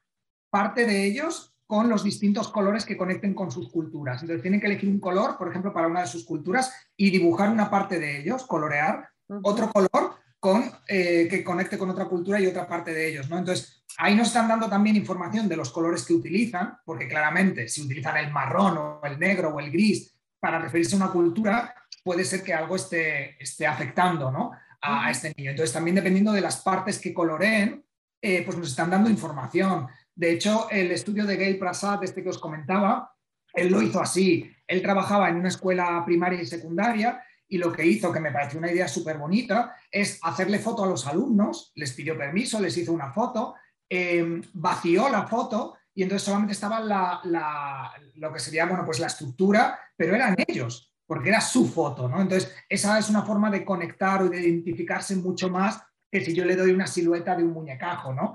parte de ellos con los distintos colores que conecten con sus culturas. Entonces tienen que elegir un color, por ejemplo, para una de sus culturas y dibujar una parte de ellos, colorear otro color con, eh, que conecte con otra cultura y otra parte de ellos. ¿no? Entonces, ahí nos están dando también información de los colores que utilizan, porque claramente si utilizan el marrón o el negro o el gris para referirse a una cultura, puede ser que algo esté, esté afectando ¿no? a, este niño. Entonces, también dependiendo de las partes que coloreen, eh, pues nos están dando información. De hecho, el estudio de Gail Prasad, este que os comentaba, él lo hizo así. Él trabajaba en una escuela primaria y secundaria y lo que hizo, que me pareció una idea súper bonita, es hacerle foto a los alumnos, les pidió permiso, les hizo una foto, em, vació la foto y entonces solamente estaba la, lo que sería, bueno, pues la estructura, pero eran ellos, porque era su foto, ¿no? Entonces, esa es una forma de conectar o de identificarse mucho más que si yo le doy una silueta de un muñecajo, ¿no?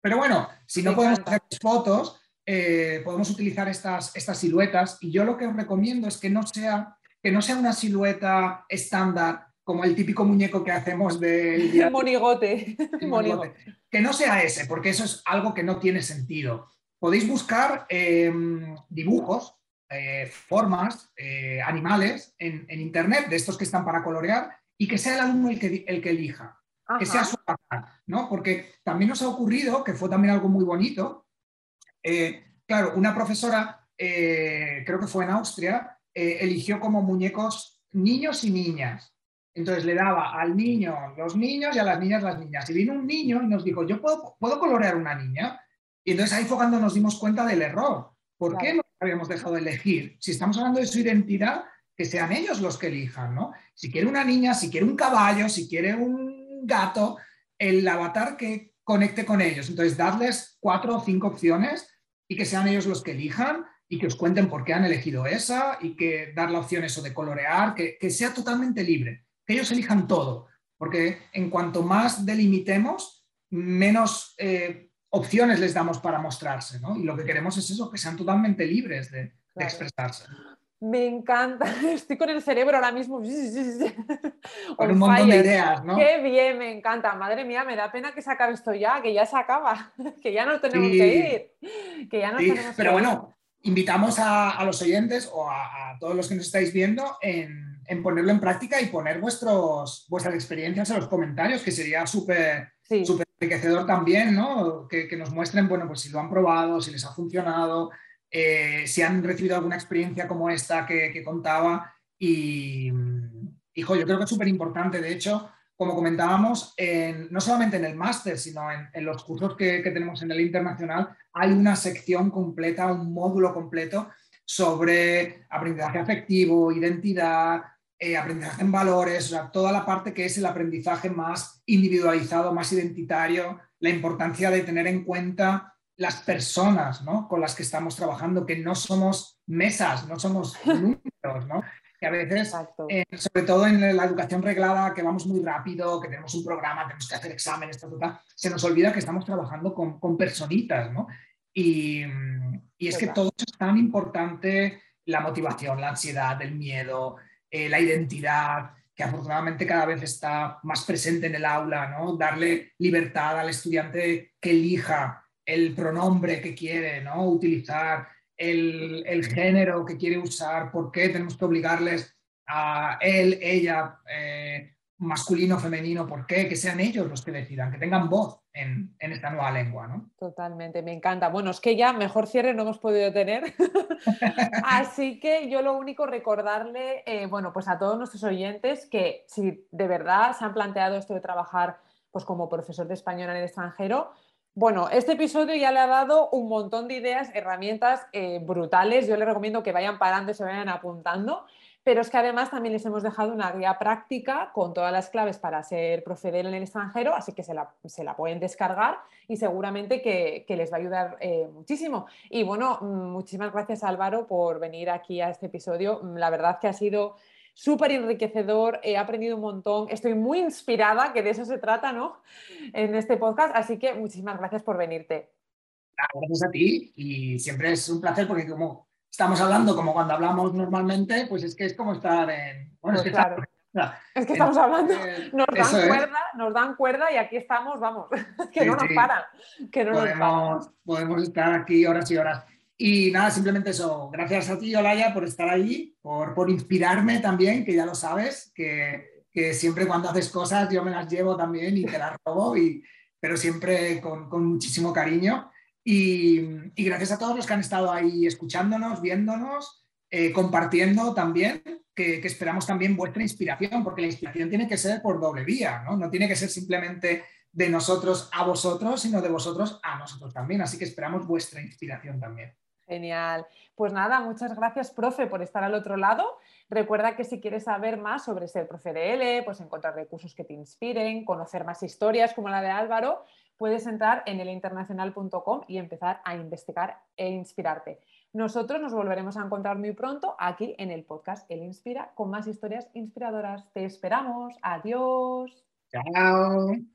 Pero bueno, si no podemos hacer fotos, eh, podemos utilizar estas, estas siluetas y yo lo que os recomiendo es que no sea, que no sea una silueta estándar como el típico muñeco que hacemos del... Monigote. Monigote. Que no sea ese, porque eso es algo que no tiene sentido. Podéis buscar em, dibujos, eh, formas, eh, animales en, Internet, de estos que están para colorear, y que sea el alumno el que, el que elija que sea su ¿no? Porque también nos ha ocurrido, que fue también algo muy bonito, eh, claro, una profesora, creo que fue en Austria, eligió como muñecos niños y niñas. Entonces le daba al niño los niños y a las niñas las niñas. Y vino un niño y nos dijo, yo puedo, puedo colorear una niña. Y entonces ahí fue cuando nos dimos cuenta del error. ¿Por qué no habíamos dejado de elegir? Si estamos hablando de su identidad, que sean ellos los que elijan, ¿no? Si quiere una niña, si quiere un caballo, si quiere un gato el avatar que conecte con ellos. Entonces, darles cuatro o cinco opciones y que sean ellos los que elijan y que os cuenten por qué han elegido esa y que dar la opción eso de colorear, que, sea totalmente libre, que ellos elijan todo, porque en cuanto más delimitemos, menos eh, opciones les damos para mostrarse, ¿no? Y lo que queremos es eso, que sean totalmente libres de, expresarse. Me encanta, estoy con el cerebro ahora mismo. Con un montón de ideas, ¿no? Qué bien, me encanta. Madre mía, me da pena que se acabe esto ya, que ya se acaba, que ya no tenemos que ir. Que ya no Pero bueno, invitamos a, los oyentes o a, todos los que nos estáis viendo en, ponerlo en práctica y poner vuestros, vuestras experiencias en los comentarios, que sería súper enriquecedor también, ¿no? Que, que, nos muestren, bueno, pues si lo han probado, si les ha funcionado, eh, si han recibido alguna experiencia como esta que, contaba. Y, hijo, yo creo que es súper importante. De hecho, como comentábamos, no solamente en el máster, sino en, los cursos que, tenemos en el internacional, hay una sección completa, un módulo completo sobre aprendizaje afectivo, identidad, eh, aprendizaje en valores, o sea, toda la parte que es el aprendizaje más individualizado, más identitario, la importancia de tener en cuenta las personas con las que estamos trabajando, que no somos mesas, no somos números, ¿no? que a veces, eh, sobre todo en la educación reglada, que vamos muy rápido, que tenemos un programa, tenemos que hacer exámenes, se nos olvida que estamos trabajando con, personitas, ¿no? Y, es que todo eso es tan importante, la motivación, la ansiedad, el miedo, eh, la identidad, que afortunadamente cada vez está más presente en el aula, ¿no? Darle libertad al estudiante que elija el pronombre que quiere ¿no? utilizar, el, género que quiere usar, por qué tenemos que obligarles a él, ella, eh, masculino, femenino, ¿por qué? Que sean ellos los que decidan, que tengan voz en, esta nueva lengua, ¿no? Totalmente, me encanta. Bueno, es que ya mejor cierre no hemos podido tener. Así que yo lo único recordarle, eh, bueno, pues a todos nuestros oyentes que si de verdad se han planteado esto de trabajar pues como profesor de español en el extranjero, bueno, este episodio ya le ha dado un montón de ideas, herramientas eh, brutales. Yo les recomiendo que vayan parando y se vayan apuntando pero es que además también les hemos dejado una guía práctica con todas las claves para ser proceder en el extranjero, así que se la, pueden descargar y seguramente que, les va a ayudar eh, muchísimo. Y bueno, muchísimas gracias Álvaro por venir aquí a este episodio. La verdad que ha sido súper enriquecedor, he aprendido un montón, estoy muy inspirada, que de eso se trata, ¿no? En este podcast, así que muchísimas gracias por venirte. Gracias a ti y siempre es un placer porque como estamos hablando como cuando hablamos normalmente, pues es que es como estar en... Bueno, es, pues que es que estamos hablando, nos dan cuerda, nos dan cuerda y aquí estamos, vamos, que no nos paran, que no podemos, Podemos estar aquí horas y horas. Y nada, simplemente eso. Gracias a ti, Olaya, por estar ahí, por, por inspirarme también, que ya lo sabes, que, que, siempre cuando haces cosas yo me las llevo también y te las robo, y, pero siempre con, con muchísimo cariño. Y, gracias a todos los que han estado ahí escuchándonos, viéndonos, eh, compartiendo también, que, esperamos también vuestra inspiración, porque la inspiración tiene que ser por doble vía, ¿no? No tiene que ser simplemente de nosotros a vosotros, sino de vosotros a nosotros también. Así que esperamos vuestra inspiración también. Genial. Pues nada, muchas gracias, profe, por estar al otro lado. Recuerda que si quieres saber más sobre ser profe de L, pues encontrar recursos que te inspiren, conocer más historias como la de Álvaro, puedes entrar en elinternacional.com y empezar a investigar e inspirarte. Nosotros nos volveremos a encontrar muy pronto aquí en el podcast El Inspira con más historias inspiradoras. Te esperamos. Adiós. Chao.